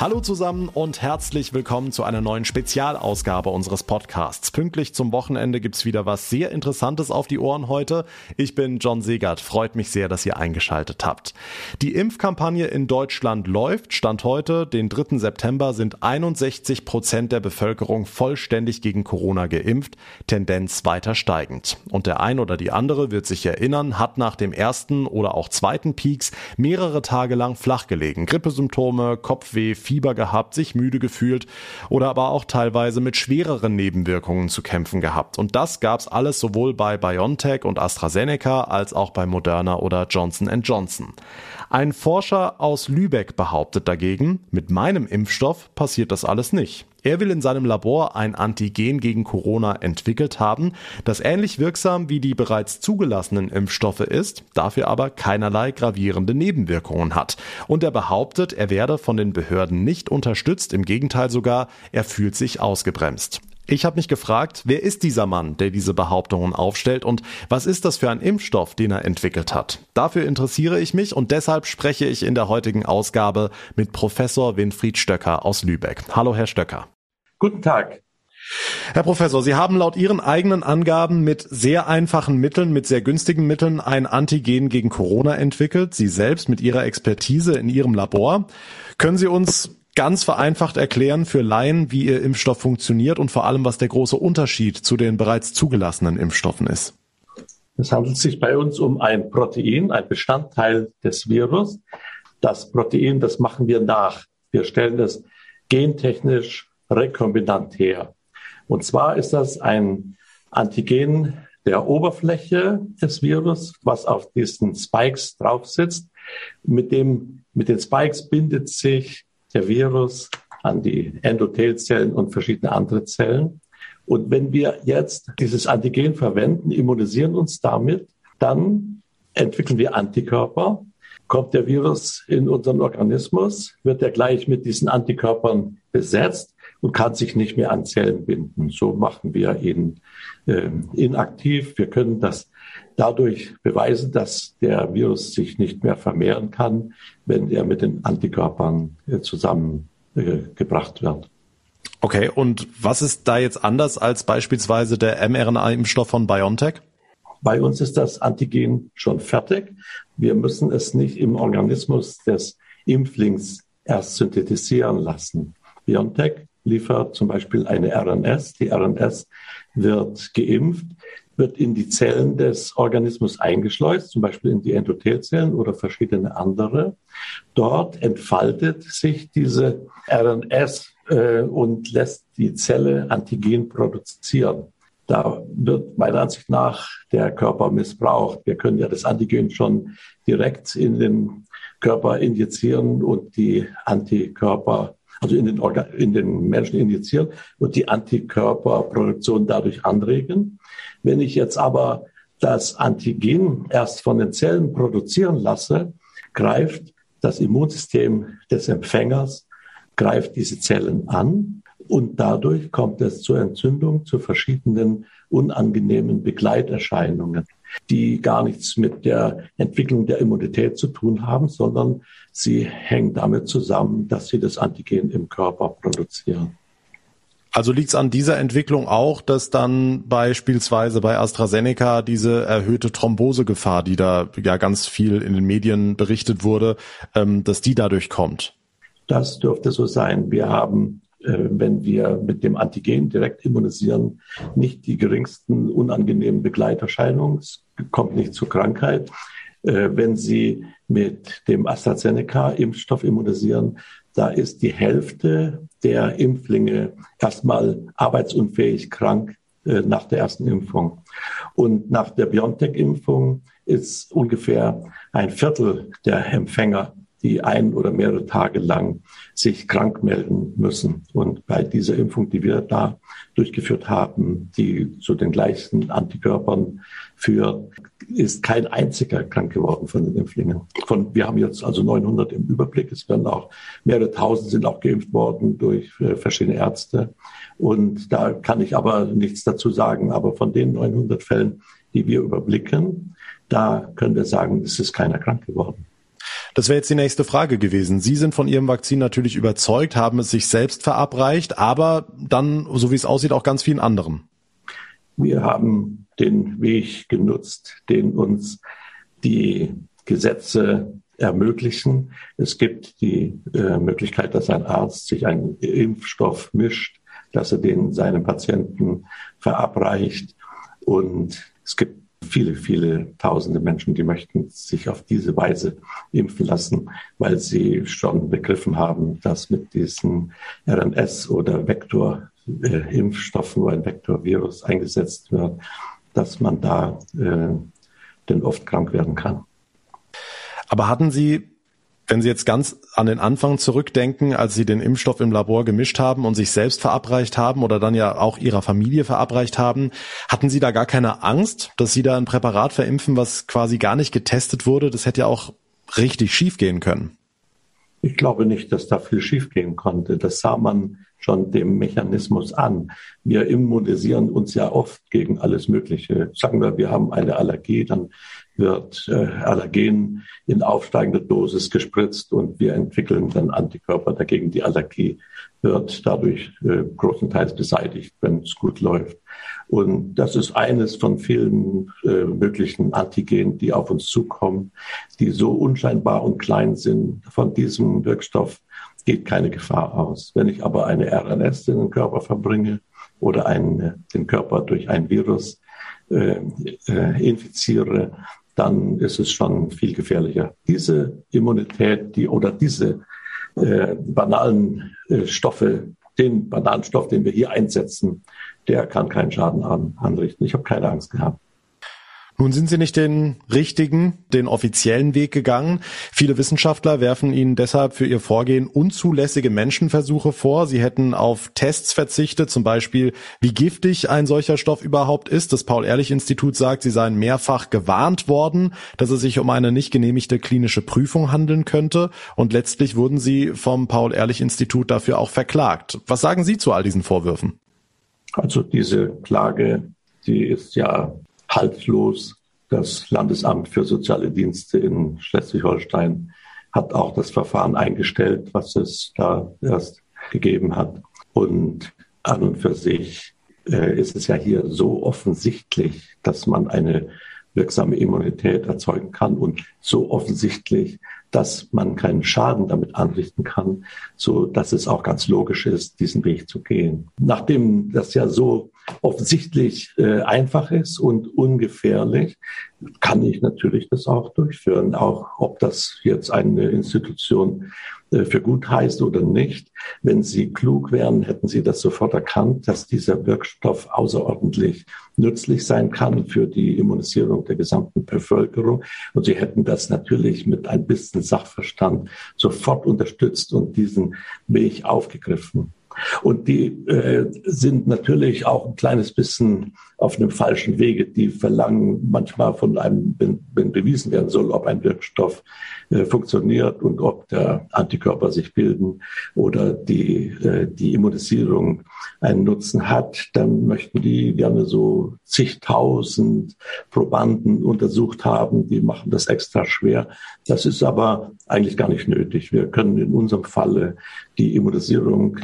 Hallo zusammen und herzlich willkommen zu einer neuen Spezialausgabe unseres Podcasts. Pünktlich zum Wochenende gibt's wieder was sehr Interessantes auf die Ohren heute. Ich bin John Segert. Freut mich sehr, dass ihr eingeschaltet habt. Die Impfkampagne in Deutschland läuft. Stand heute, den 3. September, sind 61 Prozent der Bevölkerung vollständig gegen Corona geimpft. Tendenz weiter steigend. Und der ein oder die andere wird sich erinnern, hat nach dem ersten oder auch zweiten Peaks mehrere Tage lang flach gelegen. Grippesymptome, Kopfweh, Fieber gehabt, sich müde gefühlt oder aber auch teilweise mit schwereren Nebenwirkungen zu kämpfen gehabt. Und das gab's alles sowohl bei BioNTech und AstraZeneca als auch bei Moderna oder Johnson Johnson. Ein Forscher aus Lübeck behauptet dagegen, mit meinem Impfstoff passiert das alles nicht. Er will in seinem Labor ein Antigen gegen Corona entwickelt haben, das ähnlich wirksam wie die bereits zugelassenen Impfstoffe ist, dafür aber keinerlei gravierende Nebenwirkungen hat. Und er behauptet, er werde von den Behörden nicht unterstützt, im Gegenteil sogar, er fühlt sich ausgebremst. Ich habe mich gefragt, wer ist dieser Mann, der diese Behauptungen aufstellt und was ist das für ein Impfstoff, den er entwickelt hat? Dafür interessiere ich mich und deshalb spreche ich in der heutigen Ausgabe mit Professor Winfried Stöcker aus Lübeck. Hallo, Herr Stöcker. Guten Tag. Herr Professor, Sie haben laut Ihren eigenen Angaben mit sehr einfachen Mitteln, mit sehr günstigen Mitteln ein Antigen gegen Corona entwickelt. Sie selbst mit Ihrer Expertise in Ihrem Labor. Können Sie uns ganz vereinfacht erklären für Laien, wie Ihr Impfstoff funktioniert und vor allem, was der große Unterschied zu den bereits zugelassenen Impfstoffen ist? Es handelt sich bei uns um ein Protein, ein Bestandteil des Virus. Das Protein, das machen wir nach. Wir stellen es gentechnisch rekombinant her. Und zwar ist das ein Antigen der Oberfläche des Virus, was auf diesen Spikes drauf sitzt. Mit dem, mit den Spikes bindet sich der Virus an die Endothelzellen und verschiedene andere Zellen. Und wenn wir jetzt dieses Antigen verwenden, immunisieren uns damit, dann entwickeln wir Antikörper. Kommt der Virus in unseren Organismus, wird er gleich mit diesen Antikörpern besetzt und kann sich nicht mehr an Zellen binden. So machen wir ihn äh, inaktiv. Wir können das dadurch beweisen, dass der Virus sich nicht mehr vermehren kann, wenn er mit den Antikörpern äh, zusammengebracht äh, wird. Okay, und was ist da jetzt anders als beispielsweise der mRNA-Impfstoff von BioNTech? Bei uns ist das Antigen schon fertig. Wir müssen es nicht im Organismus des Impflings erst synthetisieren lassen. BioNTech liefert zum Beispiel eine RNS. Die RNS wird geimpft, wird in die Zellen des Organismus eingeschleust, zum Beispiel in die Endothelzellen oder verschiedene andere. Dort entfaltet sich diese RNS äh, und lässt die Zelle Antigen produzieren. Da wird meiner Ansicht nach der Körper missbraucht. Wir können ja das Antigen schon direkt in den Körper injizieren und die Antikörper also in den, Organ in den Menschen injizieren und die Antikörperproduktion dadurch anregen. Wenn ich jetzt aber das Antigen erst von den Zellen produzieren lasse, greift das Immunsystem des Empfängers, greift diese Zellen an und dadurch kommt es zur Entzündung, zu verschiedenen unangenehmen Begleiterscheinungen die gar nichts mit der Entwicklung der Immunität zu tun haben, sondern sie hängen damit zusammen, dass sie das Antigen im Körper produzieren. Also liegt es an dieser Entwicklung auch, dass dann beispielsweise bei AstraZeneca diese erhöhte Thrombosegefahr, die da ja ganz viel in den Medien berichtet wurde, ähm, dass die dadurch kommt? Das dürfte so sein. Wir haben wenn wir mit dem Antigen direkt immunisieren, nicht die geringsten unangenehmen Begleiterscheinungen. Es kommt nicht zur Krankheit. Äh, wenn Sie mit dem AstraZeneca-Impfstoff immunisieren, da ist die Hälfte der Impflinge erstmal arbeitsunfähig krank äh, nach der ersten Impfung. Und nach der BioNTech-Impfung ist ungefähr ein Viertel der Empfänger die ein oder mehrere Tage lang sich krank melden müssen. Und bei dieser Impfung, die wir da durchgeführt haben, die zu den gleichen Antikörpern führt, ist kein einziger krank geworden von den Impflingen. Von, wir haben jetzt also 900 im Überblick. Es werden auch mehrere tausend sind auch geimpft worden durch äh, verschiedene Ärzte. Und da kann ich aber nichts dazu sagen. Aber von den 900 Fällen die wir überblicken, da können wir sagen, es ist keiner krank geworden. Das wäre jetzt die nächste Frage gewesen. Sie sind von Ihrem Vakzin natürlich überzeugt, haben es sich selbst verabreicht, aber dann, so wie es aussieht, auch ganz vielen anderen. Wir haben den Weg genutzt, den uns die Gesetze ermöglichen. Es gibt die äh, Möglichkeit, dass ein Arzt sich einen Impfstoff mischt, dass er den seinem Patienten verabreicht. Und es gibt viele, viele tausende Menschen, die möchten sich auf diese Weise impfen lassen, weil sie schon begriffen haben, dass mit diesen RNS- oder Vektorimpfstoffen, wo ein Vektorvirus eingesetzt wird, dass man da äh, denn oft krank werden kann. Aber hatten Sie wenn Sie jetzt ganz an den Anfang zurückdenken, als Sie den Impfstoff im Labor gemischt haben und sich selbst verabreicht haben oder dann ja auch Ihrer Familie verabreicht haben, hatten Sie da gar keine Angst, dass Sie da ein Präparat verimpfen, was quasi gar nicht getestet wurde? Das hätte ja auch richtig schiefgehen können. Ich glaube nicht, dass da viel schiefgehen konnte. Das sah man schon dem Mechanismus an. Wir immunisieren uns ja oft gegen alles Mögliche. Sagen wir, wir haben eine Allergie, dann wird äh, Allergen in aufsteigender Dosis gespritzt und wir entwickeln dann Antikörper dagegen. Die Allergie wird dadurch äh, großenteils beseitigt, wenn es gut läuft. Und das ist eines von vielen äh, möglichen Antigenen, die auf uns zukommen, die so unscheinbar und klein sind. Von diesem Wirkstoff geht keine Gefahr aus. Wenn ich aber eine RNS in den Körper verbringe oder einen, den Körper durch ein Virus äh, infiziere, dann ist es schon viel gefährlicher. Diese Immunität, die oder diese äh, banalen äh, Stoffe, den banalen Stoff, den wir hier einsetzen, der kann keinen Schaden an, anrichten. Ich habe keine Angst gehabt. Nun sind Sie nicht den richtigen, den offiziellen Weg gegangen. Viele Wissenschaftler werfen Ihnen deshalb für Ihr Vorgehen unzulässige Menschenversuche vor. Sie hätten auf Tests verzichtet, zum Beispiel, wie giftig ein solcher Stoff überhaupt ist. Das Paul-Ehrlich-Institut sagt, Sie seien mehrfach gewarnt worden, dass es sich um eine nicht genehmigte klinische Prüfung handeln könnte. Und letztlich wurden Sie vom Paul-Ehrlich-Institut dafür auch verklagt. Was sagen Sie zu all diesen Vorwürfen? Also diese Klage, die ist ja haltlos. Das Landesamt für soziale Dienste in Schleswig-Holstein hat auch das Verfahren eingestellt, was es da erst gegeben hat. Und an und für sich äh, ist es ja hier so offensichtlich, dass man eine wirksame Immunität erzeugen kann und so offensichtlich, dass man keinen Schaden damit anrichten kann, so dass es auch ganz logisch ist, diesen Weg zu gehen. Nachdem das ja so offensichtlich äh, einfach ist und ungefährlich, kann ich natürlich das auch durchführen, auch ob das jetzt eine Institution äh, für gut heißt oder nicht. Wenn Sie klug wären, hätten Sie das sofort erkannt, dass dieser Wirkstoff außerordentlich nützlich sein kann für die Immunisierung der gesamten Bevölkerung. Und Sie hätten das natürlich mit ein bisschen Sachverstand sofort unterstützt und diesen Weg aufgegriffen. Und die äh, sind natürlich auch ein kleines bisschen auf einem falschen Wege. Die verlangen manchmal von einem, wenn, wenn bewiesen werden soll, ob ein Wirkstoff äh, funktioniert und ob der Antikörper sich bilden oder die, äh, die Immunisierung einen Nutzen hat, dann möchten die gerne so zigtausend Probanden untersucht haben. Die machen das extra schwer. Das ist aber eigentlich gar nicht nötig. Wir können in unserem Falle die Immunisierung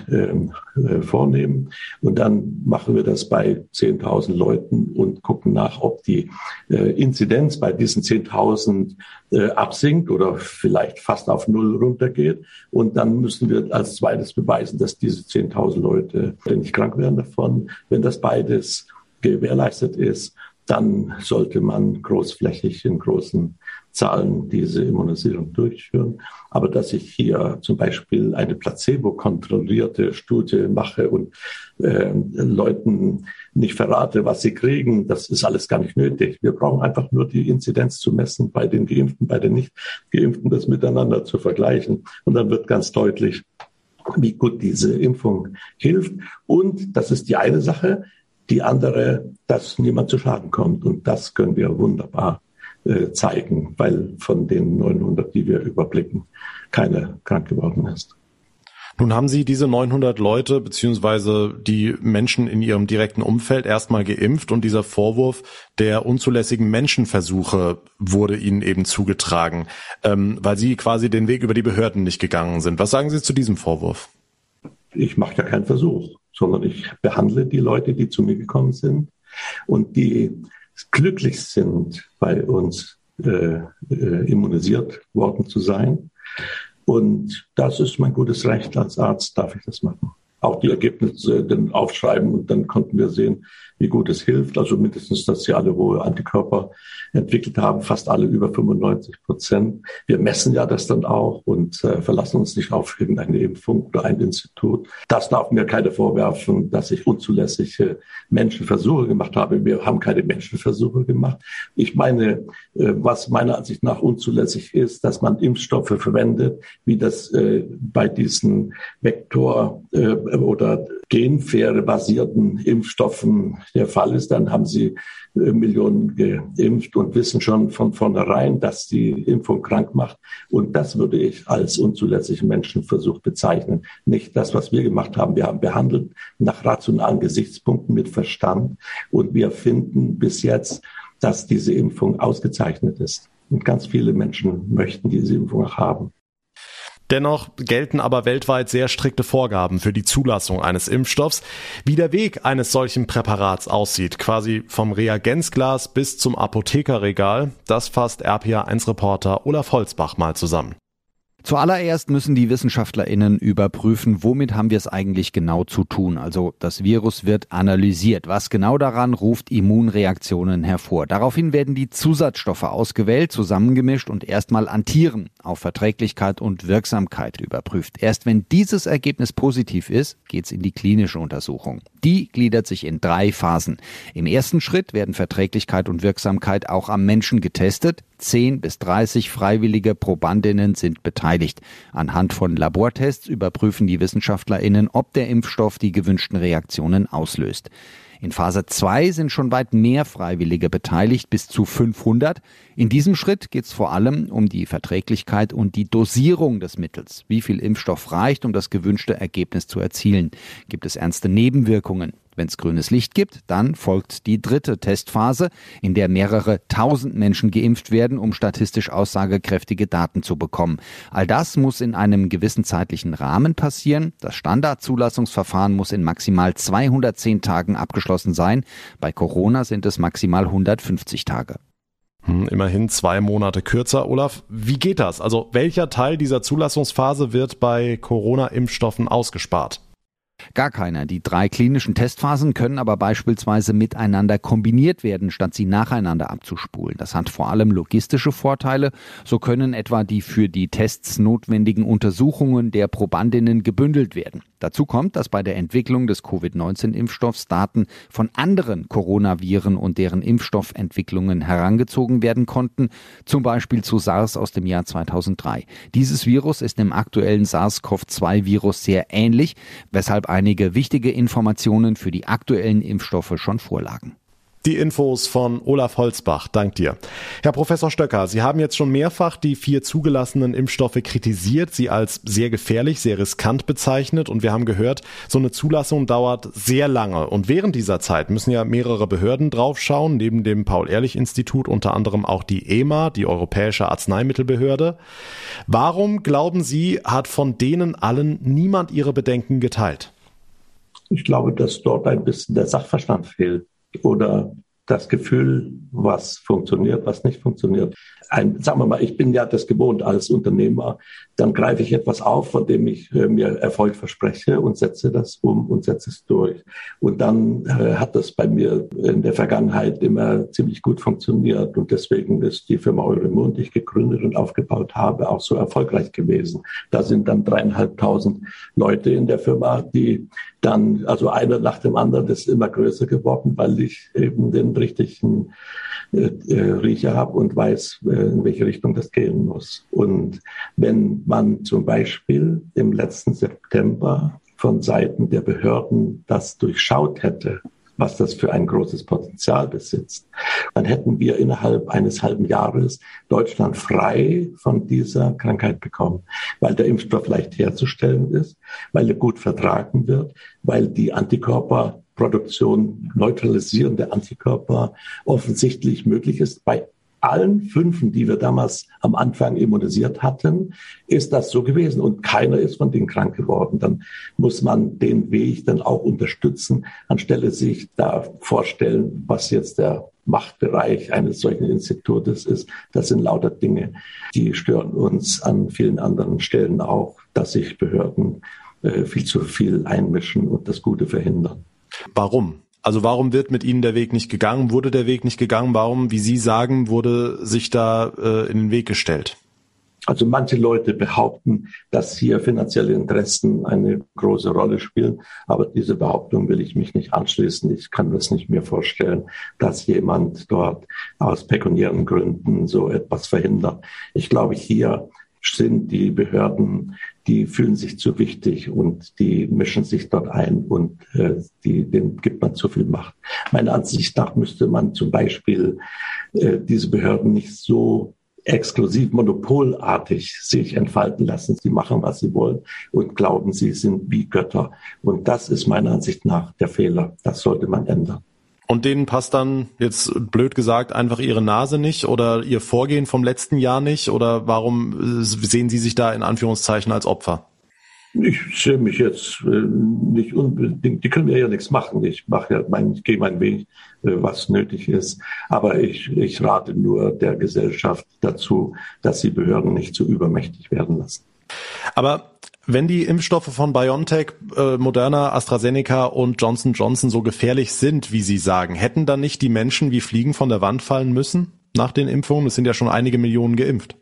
äh, vornehmen und dann machen wir das bei 10.000 Leuten und gucken nach, ob die äh, Inzidenz bei diesen 10.000 äh, absinkt oder vielleicht fast auf Null runtergeht. Und dann müssen wir als zweites beweisen, dass diese 10.000 Leute nicht krank werden davon. Wenn das beides gewährleistet ist, dann sollte man großflächig in großen Zahlen diese Immunisierung durchführen. Aber dass ich hier zum Beispiel eine placebo-kontrollierte Studie mache und äh, Leuten nicht verrate, was sie kriegen, das ist alles gar nicht nötig. Wir brauchen einfach nur die Inzidenz zu messen bei den Geimpften, bei den Nicht-Geimpften, das miteinander zu vergleichen. Und dann wird ganz deutlich, wie gut diese Impfung hilft. Und das ist die eine Sache. Die andere, dass niemand zu Schaden kommt. Und das können wir wunderbar äh, zeigen, weil von den 900, die wir überblicken, keiner krank geworden ist. Nun haben Sie diese 900 Leute beziehungsweise die Menschen in Ihrem direkten Umfeld erstmal geimpft und dieser Vorwurf der unzulässigen Menschenversuche wurde Ihnen eben zugetragen, ähm, weil Sie quasi den Weg über die Behörden nicht gegangen sind. Was sagen Sie zu diesem Vorwurf? Ich mache ja keinen Versuch, sondern ich behandle die Leute, die zu mir gekommen sind und die glücklich sind, bei uns äh, äh, immunisiert worden zu sein und das ist mein gutes Recht als Arzt, darf ich das machen. Auch die Ergebnisse dann aufschreiben und dann konnten wir sehen, wie gut es hilft. Also mindestens, dass sie alle hohe Antikörper entwickelt haben, fast alle über 95 Prozent. Wir messen ja das dann auch und äh, verlassen uns nicht auf irgendeine Impfung oder ein Institut. Das darf mir keine vorwerfen, dass ich unzulässige Menschenversuche gemacht habe. Wir haben keine Menschenversuche gemacht. Ich meine, äh, was meiner Ansicht nach unzulässig ist, dass man Impfstoffe verwendet, wie das äh, bei diesen Vektor- äh, oder Genfähre basierten Impfstoffen der Fall ist, dann haben sie äh, Millionen geimpft und wissen schon von vornherein, dass die Impfung krank macht. Und das würde ich als unzulässigen Menschenversuch bezeichnen. Nicht das, was wir gemacht haben. Wir haben behandelt nach rationalen Gesichtspunkten mit Verstand. Und wir finden bis jetzt, dass diese Impfung ausgezeichnet ist. Und ganz viele Menschen möchten diese Impfung auch haben. Dennoch gelten aber weltweit sehr strikte Vorgaben für die Zulassung eines Impfstoffs. Wie der Weg eines solchen Präparats aussieht, quasi vom Reagenzglas bis zum Apothekerregal, das fasst RPA1-Reporter Olaf Holzbach mal zusammen. Zuallererst müssen die WissenschaftlerInnen überprüfen, womit haben wir es eigentlich genau zu tun. Also das Virus wird analysiert. Was genau daran ruft Immunreaktionen hervor. Daraufhin werden die Zusatzstoffe ausgewählt, zusammengemischt und erstmal an Tieren auf Verträglichkeit und Wirksamkeit überprüft. Erst wenn dieses Ergebnis positiv ist, geht's in die klinische Untersuchung. Die gliedert sich in drei Phasen. Im ersten Schritt werden Verträglichkeit und Wirksamkeit auch am Menschen getestet. 10 bis 30 freiwillige Probandinnen sind beteiligt. Anhand von Labortests überprüfen die Wissenschaftlerinnen, ob der Impfstoff die gewünschten Reaktionen auslöst. In Phase 2 sind schon weit mehr Freiwillige beteiligt, bis zu 500. In diesem Schritt geht es vor allem um die Verträglichkeit und die Dosierung des Mittels. Wie viel Impfstoff reicht, um das gewünschte Ergebnis zu erzielen? Gibt es ernste Nebenwirkungen? Wenn es grünes Licht gibt, dann folgt die dritte Testphase, in der mehrere tausend Menschen geimpft werden, um statistisch aussagekräftige Daten zu bekommen. All das muss in einem gewissen zeitlichen Rahmen passieren. Das Standardzulassungsverfahren muss in maximal 210 Tagen abgeschlossen sein. Bei Corona sind es maximal 150 Tage. Hm, immerhin zwei Monate kürzer. Olaf, wie geht das? Also welcher Teil dieser Zulassungsphase wird bei Corona-Impfstoffen ausgespart? Gar keiner. Die drei klinischen Testphasen können aber beispielsweise miteinander kombiniert werden, statt sie nacheinander abzuspulen. Das hat vor allem logistische Vorteile. So können etwa die für die Tests notwendigen Untersuchungen der Probandinnen gebündelt werden. Dazu kommt, dass bei der Entwicklung des Covid-19-Impfstoffs Daten von anderen Coronaviren und deren Impfstoffentwicklungen herangezogen werden konnten, zum Beispiel zu SARS aus dem Jahr 2003. Dieses Virus ist dem aktuellen SARS-CoV-2-Virus sehr ähnlich, weshalb einige wichtige Informationen für die aktuellen Impfstoffe schon vorlagen. Die Infos von Olaf Holzbach. Dank dir. Herr Professor Stöcker, Sie haben jetzt schon mehrfach die vier zugelassenen Impfstoffe kritisiert, sie als sehr gefährlich, sehr riskant bezeichnet und wir haben gehört, so eine Zulassung dauert sehr lange und während dieser Zeit müssen ja mehrere Behörden draufschauen, neben dem Paul-Ehrlich-Institut unter anderem auch die EMA, die Europäische Arzneimittelbehörde. Warum glauben Sie, hat von denen allen niemand ihre Bedenken geteilt? Ich glaube, dass dort ein bisschen der Sachverstand fehlt oder das Gefühl, was funktioniert, was nicht funktioniert. Ein, sagen wir mal, ich bin ja das gewohnt als Unternehmer. Dann greife ich etwas auf, von dem ich äh, mir Erfolg verspreche und setze das um und setze es durch. Und dann äh, hat das bei mir in der Vergangenheit immer ziemlich gut funktioniert. Und deswegen ist die Firma Euremund, die ich gegründet und aufgebaut habe, auch so erfolgreich gewesen. Da sind dann dreieinhalbtausend Leute in der Firma, die dann, also einer nach dem anderen, ist immer größer geworden, weil ich eben den richtigen äh, äh, Riecher habe und weiß, in welche Richtung das gehen muss. Und wenn man zum Beispiel im letzten September von Seiten der Behörden das durchschaut hätte, was das für ein großes Potenzial besitzt. Dann hätten wir innerhalb eines halben Jahres Deutschland frei von dieser Krankheit bekommen, weil der Impfstoff leicht herzustellen ist, weil er gut vertragen wird, weil die Antikörperproduktion neutralisierende Antikörper offensichtlich möglich ist bei allen Fünfen, die wir damals am Anfang immunisiert hatten, ist das so gewesen und keiner ist von denen krank geworden. Dann muss man den Weg dann auch unterstützen, anstelle sich da vorstellen, was jetzt der Machtbereich eines solchen Institutes ist. Das sind lauter Dinge, die stören uns an vielen anderen Stellen auch, dass sich Behörden äh, viel zu viel einmischen und das Gute verhindern. Warum? Also warum wird mit Ihnen der Weg nicht gegangen? Wurde der Weg nicht gegangen? Warum, wie Sie sagen, wurde sich da äh, in den Weg gestellt? Also manche Leute behaupten, dass hier finanzielle Interessen eine große Rolle spielen, aber diese Behauptung will ich mich nicht anschließen. Ich kann das nicht mehr vorstellen, dass jemand dort aus pekuniären Gründen so etwas verhindert. Ich glaube, hier sind die Behörden, die fühlen sich zu wichtig und die mischen sich dort ein und äh, die, denen gibt man zu viel Macht. Meiner Ansicht nach müsste man zum Beispiel äh, diese Behörden nicht so exklusiv monopolartig sich entfalten lassen. Sie machen, was sie wollen und glauben, sie sind wie Götter. Und das ist meiner Ansicht nach der Fehler. Das sollte man ändern. Und denen passt dann jetzt blöd gesagt einfach ihre Nase nicht oder ihr Vorgehen vom letzten Jahr nicht? Oder warum äh, sehen Sie sich da in Anführungszeichen als Opfer? Ich sehe mich jetzt äh, nicht unbedingt, die können mir ja nichts machen. Ich mache ja mein, ich gehe meinen Weg, äh, was nötig ist. Aber ich, ich rate nur der Gesellschaft dazu, dass sie Behörden nicht zu übermächtig werden lassen. Aber wenn die Impfstoffe von BioNTech, äh, Moderna, AstraZeneca und Johnson Johnson so gefährlich sind, wie Sie sagen, hätten dann nicht die Menschen wie Fliegen von der Wand fallen müssen nach den Impfungen? Es sind ja schon einige Millionen geimpft.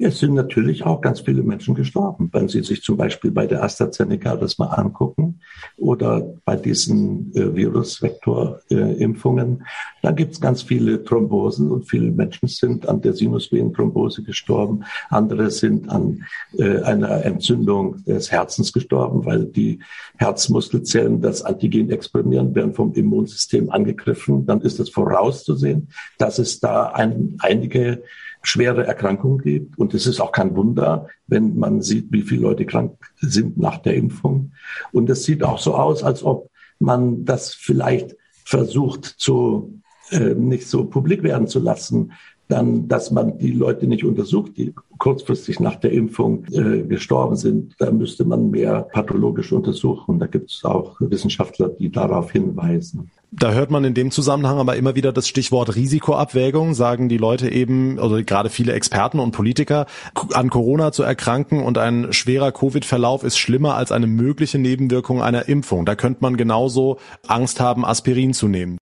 Es sind natürlich auch ganz viele Menschen gestorben. Wenn Sie sich zum Beispiel bei der AstraZeneca das mal angucken oder bei diesen äh, Virusvektorimpfungen, äh, da gibt es ganz viele Thrombosen und viele Menschen sind an der Sinusvenenthrombose gestorben. Andere sind an äh, einer Entzündung des Herzens gestorben, weil die Herzmuskelzellen das Antigen exprimieren, werden vom Immunsystem angegriffen. Dann ist es vorauszusehen, dass es da ein, einige schwere Erkrankungen gibt. Und es ist auch kein Wunder, wenn man sieht, wie viele Leute krank sind nach der Impfung. Und es sieht auch so aus, als ob man das vielleicht versucht zu äh, nicht so publik werden zu lassen, dann, dass man die Leute nicht untersucht, die kurzfristig nach der Impfung äh, gestorben sind. Da müsste man mehr pathologisch untersuchen. Da gibt es auch Wissenschaftler, die darauf hinweisen. Da hört man in dem Zusammenhang aber immer wieder das Stichwort Risikoabwägung, sagen die Leute eben, also gerade viele Experten und Politiker, an Corona zu erkranken und ein schwerer Covid-Verlauf ist schlimmer als eine mögliche Nebenwirkung einer Impfung. Da könnte man genauso Angst haben, Aspirin zu nehmen.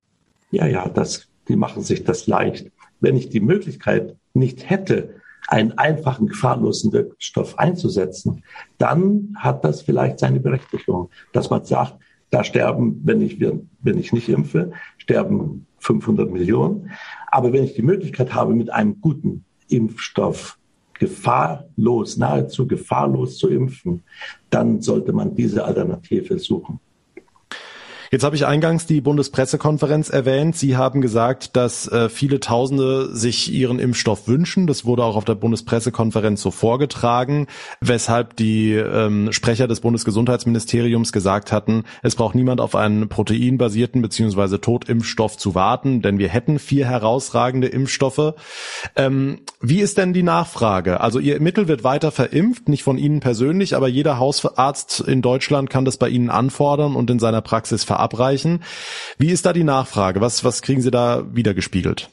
Ja, ja, das, die machen sich das leicht. Wenn ich die Möglichkeit nicht hätte, einen einfachen, gefahrlosen Wirkstoff einzusetzen, dann hat das vielleicht seine Berechtigung, dass man sagt, da sterben, wenn ich, wenn ich nicht impfe, sterben 500 Millionen. Aber wenn ich die Möglichkeit habe, mit einem guten Impfstoff gefahrlos, nahezu gefahrlos zu impfen, dann sollte man diese Alternative suchen. Jetzt habe ich eingangs die Bundespressekonferenz erwähnt. Sie haben gesagt, dass äh, viele Tausende sich ihren Impfstoff wünschen. Das wurde auch auf der Bundespressekonferenz so vorgetragen, weshalb die ähm, Sprecher des Bundesgesundheitsministeriums gesagt hatten, es braucht niemand auf einen proteinbasierten bzw. Totimpfstoff zu warten, denn wir hätten vier herausragende Impfstoffe. Ähm, wie ist denn die Nachfrage? Also Ihr Mittel wird weiter verimpft, nicht von Ihnen persönlich, aber jeder Hausarzt in Deutschland kann das bei Ihnen anfordern und in seiner Praxis verabreichen. Wie ist da die Nachfrage? Was, was kriegen Sie da wiedergespiegelt?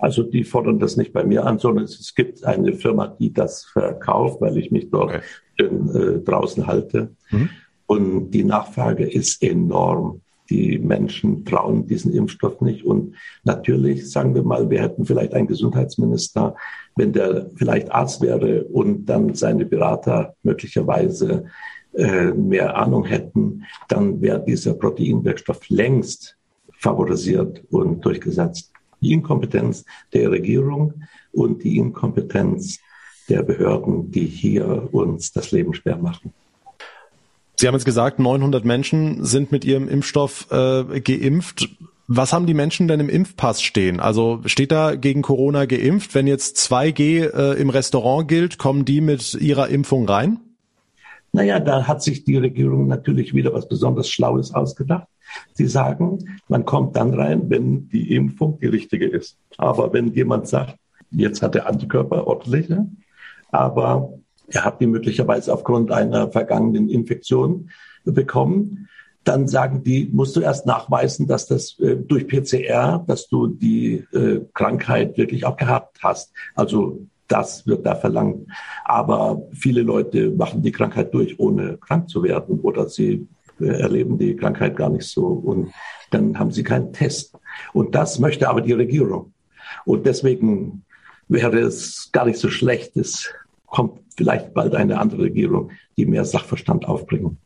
Also die fordern das nicht bei mir an, sondern es gibt eine Firma, die das verkauft, weil ich mich dort okay. äh, draußen halte. Mhm. Und die Nachfrage ist enorm. Die Menschen trauen diesen Impfstoff nicht. Und natürlich, sagen wir mal, wir hätten vielleicht einen Gesundheitsminister, wenn der vielleicht Arzt wäre und dann seine Berater möglicherweise äh, mehr Ahnung hätten, dann wäre dieser Proteinwirkstoff längst favorisiert und durchgesetzt. Die Inkompetenz der Regierung und die Inkompetenz der Behörden, die hier uns das Leben schwer machen. Sie haben jetzt gesagt, 900 Menschen sind mit Ihrem Impfstoff äh, geimpft. Was haben die Menschen denn im Impfpass stehen? Also steht da gegen Corona geimpft? Wenn jetzt 2G äh, im Restaurant gilt, kommen die mit ihrer Impfung rein? Naja, da hat sich die Regierung natürlich wieder was besonders Schlaues ausgedacht. Sie sagen, man kommt dann rein, wenn die Impfung die richtige ist. Aber wenn jemand sagt, jetzt hat er Antikörper ordentliche, aber er hat die möglicherweise aufgrund einer vergangenen Infektion bekommen. Dann sagen die, musst du erst nachweisen, dass das äh, durch PCR, dass du die äh, Krankheit wirklich auch gehabt hast. Also das wird da verlangt. Aber viele Leute machen die Krankheit durch, ohne krank zu werden oder sie äh, erleben die Krankheit gar nicht so und dann haben sie keinen Test. Und das möchte aber die Regierung. Und deswegen wäre es gar nicht so schlecht, es kommt vielleicht bald eine andere Regierung, die mehr Sachverstand aufbringen.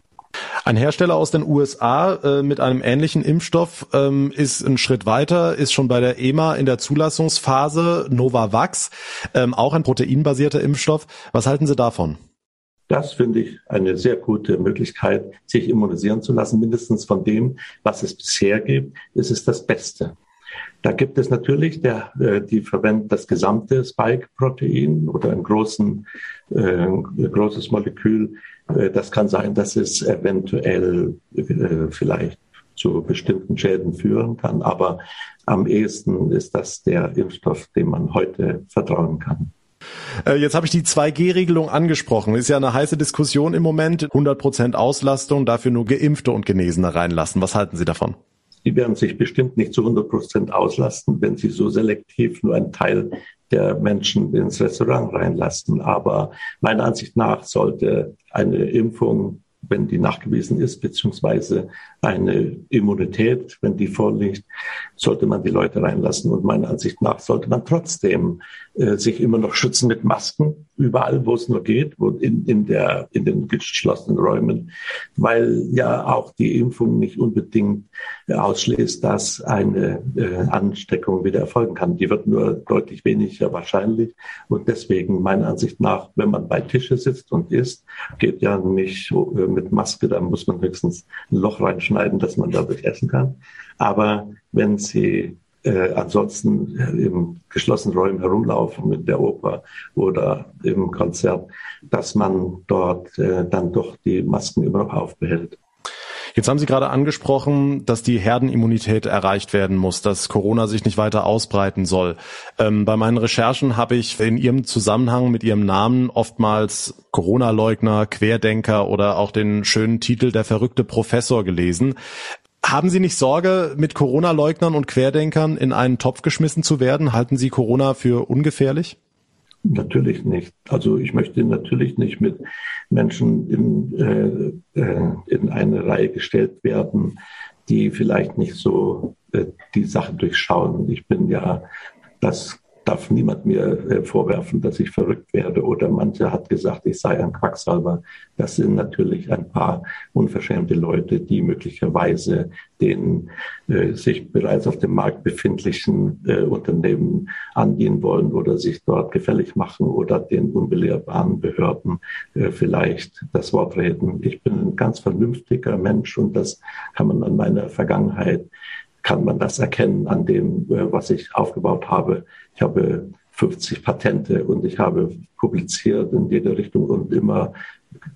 Ein Hersteller aus den USA äh, mit einem ähnlichen Impfstoff ähm, ist einen Schritt weiter, ist schon bei der EMA in der Zulassungsphase, Novavax, ähm, auch ein proteinbasierter Impfstoff. Was halten Sie davon? Das finde ich eine sehr gute Möglichkeit, sich immunisieren zu lassen, mindestens von dem, was es bisher gibt. Es ist das Beste. Da gibt es natürlich, der, äh, die verwenden das gesamte Spike-Protein oder ein großen, äh, großes Molekül. Äh, das kann sein, dass es eventuell vielleicht zu bestimmten Schäden führen kann. Aber am ehesten ist das der Impfstoff, dem man heute vertrauen kann. Jetzt habe ich die 2G-Regelung angesprochen. Ist ja eine heiße Diskussion im Moment. 100% Auslastung, dafür nur Geimpfte und Genesene reinlassen. Was halten Sie davon? Die werden sich bestimmt nicht zu 100 Prozent auslasten, wenn sie so selektiv nur einen Teil der Menschen ins Restaurant reinlassen. Aber meiner Ansicht nach sollte eine Impfung wenn die nachgewiesen ist, beziehungsweise eine Immunität, wenn die vorliegt, sollte man die Leute reinlassen. Und meiner Ansicht nach sollte man trotzdem äh, sich immer noch schützen mit Masken, überall, wo es nur geht, wo in, in, der, in den geschlossenen Räumen, weil ja auch die Impfung nicht unbedingt äh, ausschließt, dass eine äh, Ansteckung wieder erfolgen kann. Die wird nur deutlich weniger wahrscheinlich. Und deswegen meiner Ansicht nach, wenn man bei Tische sitzt und isst, geht ja nicht äh, mit Maske, da muss man höchstens ein Loch reinschneiden, dass man dadurch essen kann. Aber wenn Sie äh, ansonsten im geschlossenen Räumen herumlaufen mit der Oper oder im Konzert, dass man dort äh, dann doch die Masken immer noch aufbehält. Jetzt haben Sie gerade angesprochen, dass die Herdenimmunität erreicht werden muss, dass Corona sich nicht weiter ausbreiten soll. Ähm, bei meinen Recherchen habe ich in Ihrem Zusammenhang mit Ihrem Namen oftmals Corona-Leugner, Querdenker oder auch den schönen Titel Der verrückte Professor gelesen. Haben Sie nicht Sorge, mit Corona-Leugnern und Querdenkern in einen Topf geschmissen zu werden? Halten Sie Corona für ungefährlich? Natürlich nicht. Also ich möchte natürlich nicht mit Menschen in, äh, äh, in eine Reihe gestellt werden, die vielleicht nicht so äh, die Sachen durchschauen. Ich bin ja das darf niemand mir äh, vorwerfen, dass ich verrückt werde oder manche hat gesagt, ich sei ein Quacksalber. Das sind natürlich ein paar unverschämte Leute, die möglicherweise den äh, sich bereits auf dem Markt befindlichen äh, Unternehmen angehen wollen oder sich dort gefällig machen oder den unbelehrbaren Behörden äh, vielleicht das Wort reden. Ich bin ein ganz vernünftiger Mensch und das kann man an meiner Vergangenheit kann man das erkennen an dem, äh, was ich aufgebaut habe. Ich habe 50 Patente und ich habe publiziert in jede Richtung und immer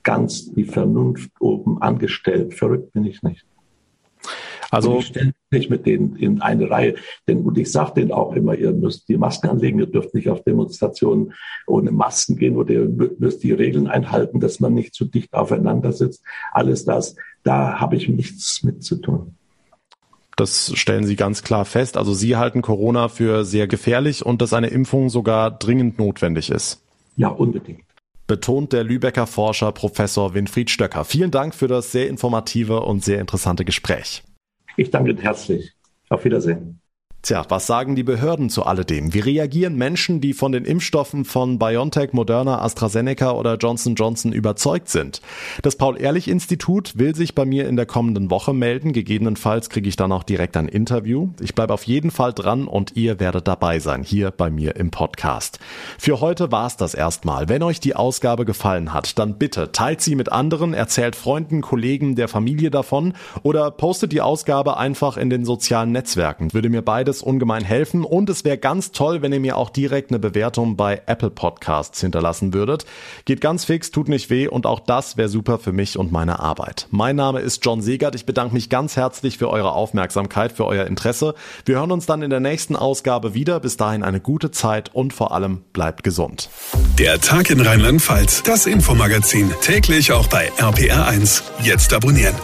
ganz die Vernunft oben angestellt. Verrückt bin ich nicht. Also ich stelle nicht mit denen in eine Reihe. Denn und ich sage denen auch immer, ihr müsst die Masken anlegen, ihr dürft nicht auf Demonstrationen ohne Masken gehen oder ihr müsst die Regeln einhalten, dass man nicht zu dicht aufeinander sitzt. Alles das, da habe ich nichts mit zu tun. Das stellen Sie ganz klar fest. Also Sie halten Corona für sehr gefährlich und dass eine Impfung sogar dringend notwendig ist. Ja, unbedingt. Betont der Lübecker Forscher Professor Winfried Stöcker. Vielen Dank für das sehr informative und sehr interessante Gespräch. Ich danke herzlich. Auf Wiedersehen. Tja, was sagen die Behörden zu alledem? Wie reagieren Menschen, die von den Impfstoffen von BioNTech, Moderna, AstraZeneca oder Johnson Johnson überzeugt sind? Das Paul-Ehrlich-Institut will sich bei mir in der kommenden Woche melden. Gegebenenfalls kriege ich dann auch direkt ein Interview. Ich bleibe auf jeden Fall dran und ihr werdet dabei sein, hier bei mir im Podcast. Für heute war's das erstmal. Wenn euch die Ausgabe gefallen hat, dann bitte teilt sie mit anderen, erzählt Freunden, Kollegen, der Familie davon oder postet die Ausgabe einfach in den sozialen Netzwerken. Würde mir beides beides ungemein helfen und es wäre ganz toll, wenn ihr mir auch direkt eine Bewertung bei Apple Podcasts hinterlassen würdet. Geht ganz fix, tut nicht weh und auch das wäre super für mich und meine Arbeit. Mein Name ist John Segert. Ich bedanke mich ganz herzlich für eure Aufmerksamkeit, für euer Interesse. Wir hören uns dann in der nächsten Ausgabe wieder. Bis dahin eine gute Zeit und vor allem bleibt gesund. Der Tag in Rheinland-Pfalz, das Infomagazin, täglich auch bei RPR1. Jetzt abonnieren.